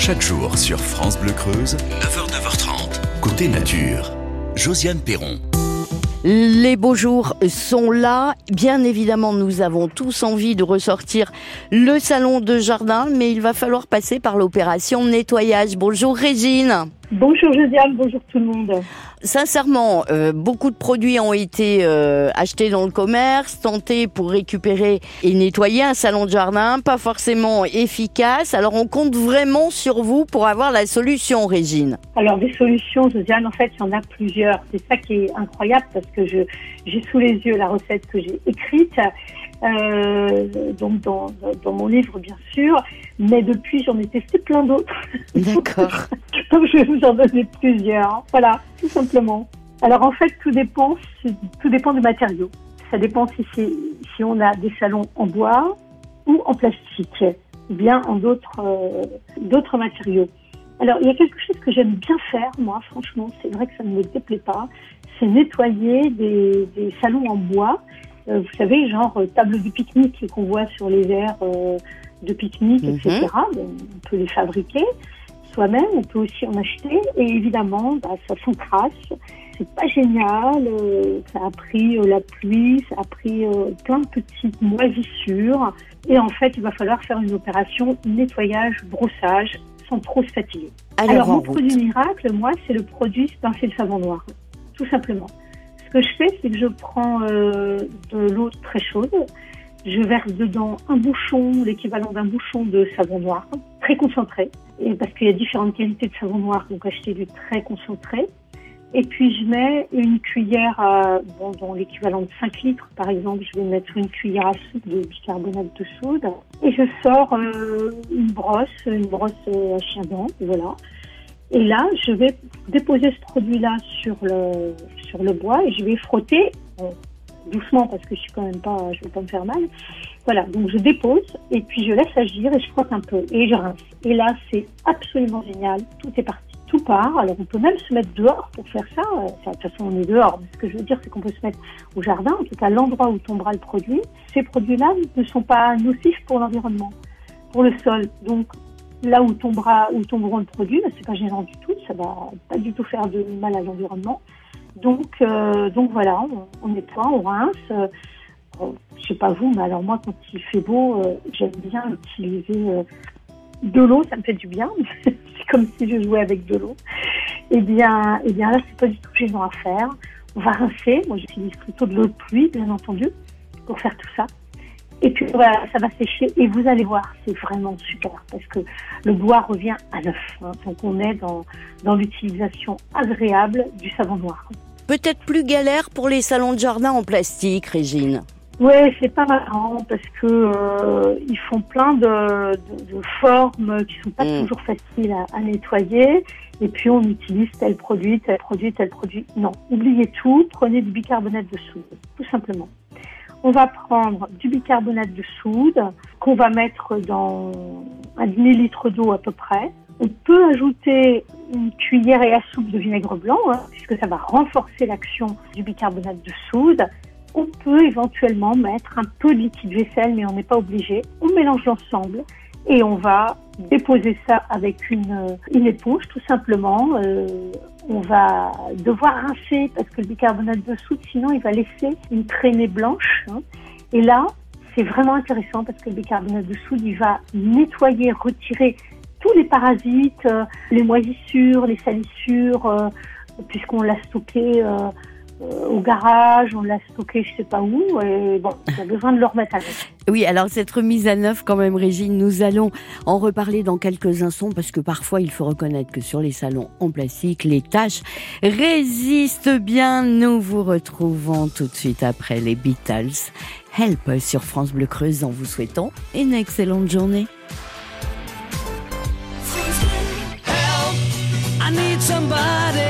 Chaque jour sur France Bleu Creuse, 9h, 9h30, côté nature. Josiane Perron. Les beaux jours sont là. Bien évidemment, nous avons tous envie de ressortir le salon de jardin, mais il va falloir passer par l'opération nettoyage. Bonjour Régine. Bonjour Josiane, bonjour tout le monde. Sincèrement, euh, beaucoup de produits ont été euh, achetés dans le commerce, tentés pour récupérer et nettoyer un salon de jardin, pas forcément efficace. Alors on compte vraiment sur vous pour avoir la solution, Régine. Alors des solutions, Josiane, en fait, il y en a plusieurs. C'est ça qui est incroyable parce que je j'ai sous les yeux la recette que j'ai écrite. Euh, donc dans, dans mon livre bien sûr, mais depuis j'en ai testé plein d'autres. D'accord. Donc je vais vous en donner plusieurs. Voilà, tout simplement. Alors en fait, tout dépend, tout dépend du matériau. Ça dépend si, si on a des salons en bois ou en plastique, ou bien en d'autres euh, d'autres matériaux. Alors il y a quelque chose que j'aime bien faire, moi, franchement, c'est vrai que ça ne me déplaît pas, c'est nettoyer des, des, salons en bois. Euh, vous savez, genre euh, table du pique-nique qu'on voit sur les verres de pique-nique, etc. Mhm. On peut les fabriquer soi-même, on peut aussi en acheter. Et évidemment, bah, ça s'encrasse. C'est pas génial. Euh, ça a pris euh, la pluie, ça a pris euh, plein de petites moisissures. Et en fait, il va falloir faire une opération nettoyage, brossage, sans trop se fatiguer. Alors, mon produit miracle, moi, c'est le produit pincé de savon noir, tout simplement. Ce que je fais, c'est que je prends de l'eau très chaude, je verse dedans un bouchon, l'équivalent d'un bouchon de savon noir, concentré, et parce qu'il y a différentes qualités de savon noir, donc acheter du très concentré. Et puis je mets une cuillère, à, bon, dans l'équivalent de 5 litres par exemple, je vais mettre une cuillère à soupe de bicarbonate de soude. Et je sors euh, une brosse, une brosse euh, à chien dent, voilà. Et là, je vais déposer ce produit-là sur le, sur le bois et je vais frotter doucement parce que je suis quand même pas, je vais pas me faire mal. Voilà, donc je dépose et puis je laisse agir et je frotte un peu et je rince. Et là, c'est absolument génial. Tout est parti. Tout part. Alors, on peut même se mettre dehors pour faire ça. De toute façon, on est dehors. Mais ce que je veux dire, c'est qu'on peut se mettre au jardin, en tout cas l'endroit où tombera le produit. Ces produits-là ne sont pas nocifs pour l'environnement, pour le sol. Donc, là où tombera, où tomberont le produit, c'est pas gênant du tout. Ça va pas du tout faire de mal à l'environnement. Donc, euh, donc voilà, on, nettoie, on rince. Euh, je sais pas vous, mais alors moi, quand il fait beau, euh, j'aime bien utiliser de l'eau, ça me fait du bien. c'est comme si je jouais avec de l'eau. Eh bien, eh bien là, c'est pas du tout gênant à faire. On va rincer. Moi, j'utilise plutôt de l'eau de pluie, bien entendu, pour faire tout ça. Et puis voilà, ça va sécher et vous allez voir, c'est vraiment super parce que le bois revient à neuf. Hein. donc on est dans, dans l'utilisation agréable du savon noir. Peut-être plus galère pour les salons de jardin en plastique, Régine. Oui, c'est pas marrant parce que euh, ils font plein de, de, formes qui sont pas mm. toujours faciles à, à, nettoyer. Et puis on utilise tel produit, tel produit, tel produit. Non, oubliez tout. Prenez du bicarbonate de soude, tout simplement. On va prendre du bicarbonate de soude qu'on va mettre dans un demi-litre d'eau à peu près. On peut ajouter une cuillère et à soupe de vinaigre blanc, hein, puisque ça va renforcer l'action du bicarbonate de soude. On peut éventuellement mettre un peu de liquide vaisselle, mais on n'est pas obligé. On mélange l'ensemble et on va déposer ça avec une, une éponge tout simplement. Euh, on va devoir rincer parce que le bicarbonate de soude, sinon il va laisser une traînée blanche. Hein. Et là, c'est vraiment intéressant parce que le bicarbonate de soude, il va nettoyer, retirer tous les parasites, euh, les moisissures, les salissures, euh, puisqu'on l'a stocké euh, au garage, on l'a stocké je sais pas où, et bon, on a besoin de le remettre à neuf. Oui, alors cette remise à neuf quand même, Régine, nous allons en reparler dans quelques instants parce que parfois il faut reconnaître que sur les salons en plastique, les tâches résistent bien. Nous vous retrouvons tout de suite après les Beatles. Help sur France Bleu Creuse en vous souhaitant une excellente journée. I need somebody help,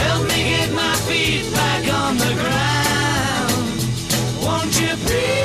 Help me get my feet back on the ground. Won't you please?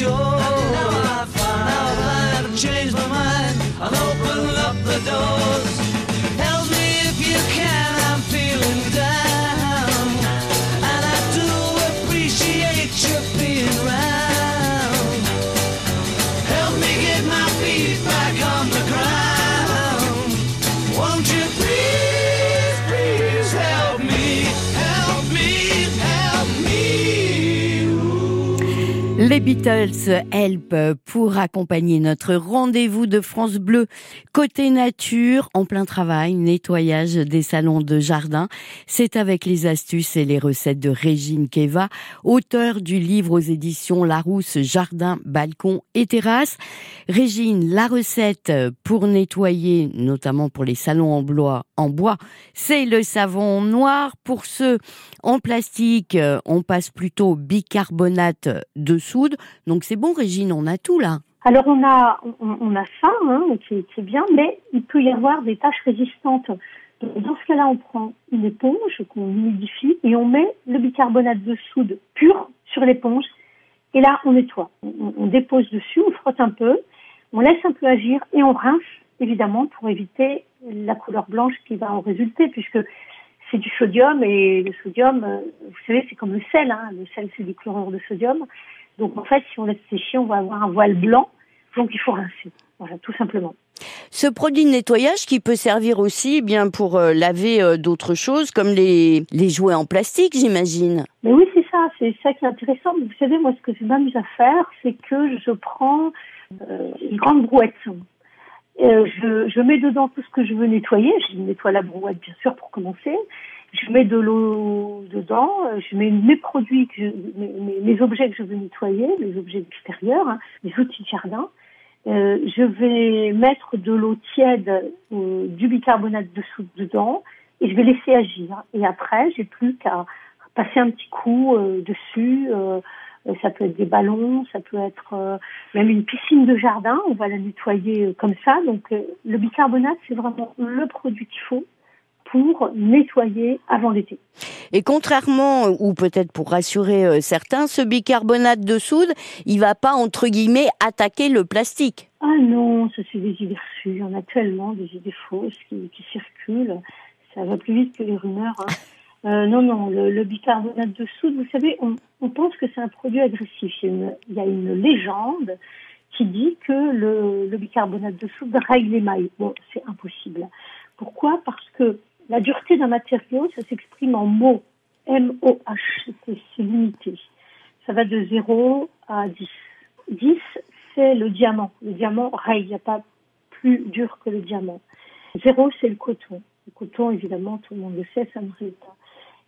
canción. Les Beatles Help pour accompagner notre rendez-vous de France Bleu côté nature en plein travail, nettoyage des salons de jardin. C'est avec les astuces et les recettes de Régine Keva, auteur du livre aux éditions Larousse Jardin, Balcon et Terrasse. Régine, la recette pour nettoyer, notamment pour les salons en bois, en bois, c'est le savon noir. Pour ceux en plastique, on passe plutôt bicarbonate de soude. Donc c'est bon, Régine, on a tout là. Alors on a on, on a ça, hein, qui, bien, mais il peut y avoir des taches résistantes. Dans ce cas-là, on prend une éponge qu'on humidifie et on met le bicarbonate de soude pur sur l'éponge. Et là, on nettoie. On, on dépose dessus, on frotte un peu, on laisse un peu agir et on rince, évidemment, pour éviter la couleur blanche qui va en résulter, puisque c'est du sodium et le sodium, euh, vous savez, c'est comme le sel. Hein. Le sel, c'est du chlorure de sodium. Donc en fait, si on laisse sécher, on va avoir un voile blanc. Donc il faut rincer. Voilà, tout simplement. Ce produit de nettoyage qui peut servir aussi eh bien pour euh, laver euh, d'autres choses comme les, les jouets en plastique, j'imagine. Mais oui, c'est ça, c'est ça qui est intéressant. Vous savez, moi, ce que je m'amuse à faire, c'est que je prends euh, une grande brouette. Je, je mets dedans tout ce que je veux nettoyer. Je nettoie la brouette, bien sûr, pour commencer. Je mets de l'eau dedans. Je mets mes produits, que je, mes, mes- mes objets que je veux nettoyer, les objets extérieurs, hein, les outils de jardin. Euh, je vais mettre de l'eau tiède, euh, du bicarbonate de dedans, et je vais laisser agir. Et après, j'ai plus qu'à passer un petit coup euh, dessus. euh, ça peut être des ballons, ça peut être euh, même une piscine de jardin. On va la nettoyer euh, comme ça. Donc le bicarbonate, c'est vraiment le produit qu'il faut pour nettoyer avant l'été. Et contrairement, ou peut-être pour rassurer euh, certains, ce bicarbonate de soude, il va pas, entre guillemets, attaquer le plastique. Ah non, ça c'est des idées reçues. Il y en a tellement des idées fausses qui, qui circulent. Ça va plus vite que les rumeurs. hein. Euh, non, non, le, le bicarbonate de soude, vous savez, on, on pense que c'est un produit agressif. Il y, a une, il y a une légende qui dit que le, le bicarbonate de soude règle les mailles. Bon, c'est impossible. Pourquoi? Parce que la dureté d'un matériau, ça s'exprime en mots. M-O-H, c'est limité. Ça va de 0 à 10. 10, c'est le diamant. Le diamant règle, il n'y a pas plus dur que le diamant. 0, c'est le coton. Le coton, évidemment, tout le monde le sait, ça ne règle pas.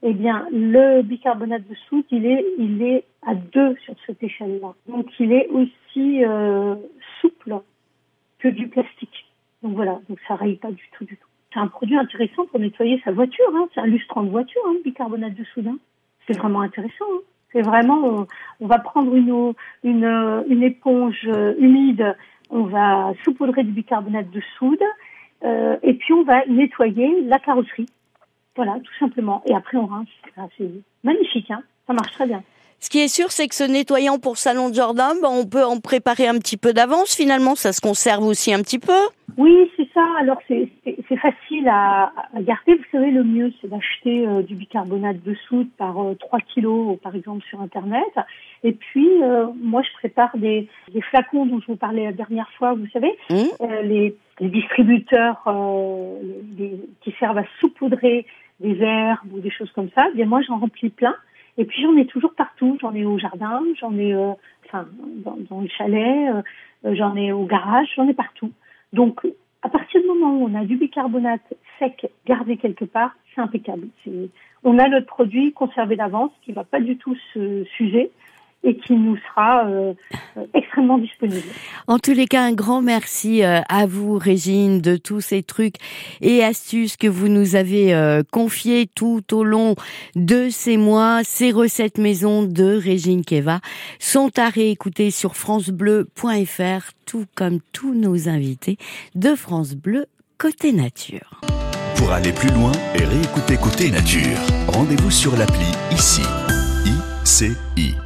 Eh bien, le bicarbonate de soude, il est, il est à 2 sur cette échelle-là. Donc, il est aussi euh, souple que du plastique. Donc voilà, donc ça raye pas du tout, du tout. C'est un produit intéressant pour nettoyer sa voiture. Hein. C'est un lustrant de voiture, hein, le bicarbonate de soude. C'est vraiment intéressant. hein. C'est vraiment, on, va prendre une, eau- une, une éponge euh, humide, on va saupoudrer du bicarbonate de soude, euh, et puis on va nettoyer la carrosserie. Voilà, tout simplement. Et après on rince. Ah, C'est magnifique, hein. Ça marche très bien. Ce qui est sûr, c'est que ce nettoyant pour salon de jardin, ben, on peut en préparer un petit peu d'avance. Finalement, ça se conserve aussi un petit peu. Oui, c'est ça. Alors c'est facile à, à garder. Vous savez, le mieux c'est d'acheter euh, du bicarbonate de soude par euh, 3 kilos, par exemple sur internet. Et puis euh, moi, je prépare des, des flacons dont je vous parlais la dernière fois. Vous savez, Mmh. euh, les, les distributeurs euh, les- les- qui servent à saupoudrer des herbes ou des choses comme ça. Eh Bien moi, j'en remplis plein. Et puis j'en ai toujours partout. J'en ai au jardin, j'en ai, euh, enfin, dans, le chalet, euh, j'en ai au garage, j'en ai partout. Donc, à partir du moment où on a du bicarbonate sec gardé quelque part, c'est impeccable. On a notre produit conservé d'avance qui va pas du tout se s'user et qui nous sera euh, euh, extrêmement disponible. En tous les cas, un grand merci euh, à vous, Régine, de tous ces trucs et astuces que vous nous avez euh, confiés tout au long de ces mois. Ces recettes maison de Régine Keva sont à réécouter sur francebleu.fr, tout comme tous nos invités de France Bleu Côté Nature. Pour aller plus loin et réécouter Côté Nature, rendez-vous sur l'appli ICI. ICI.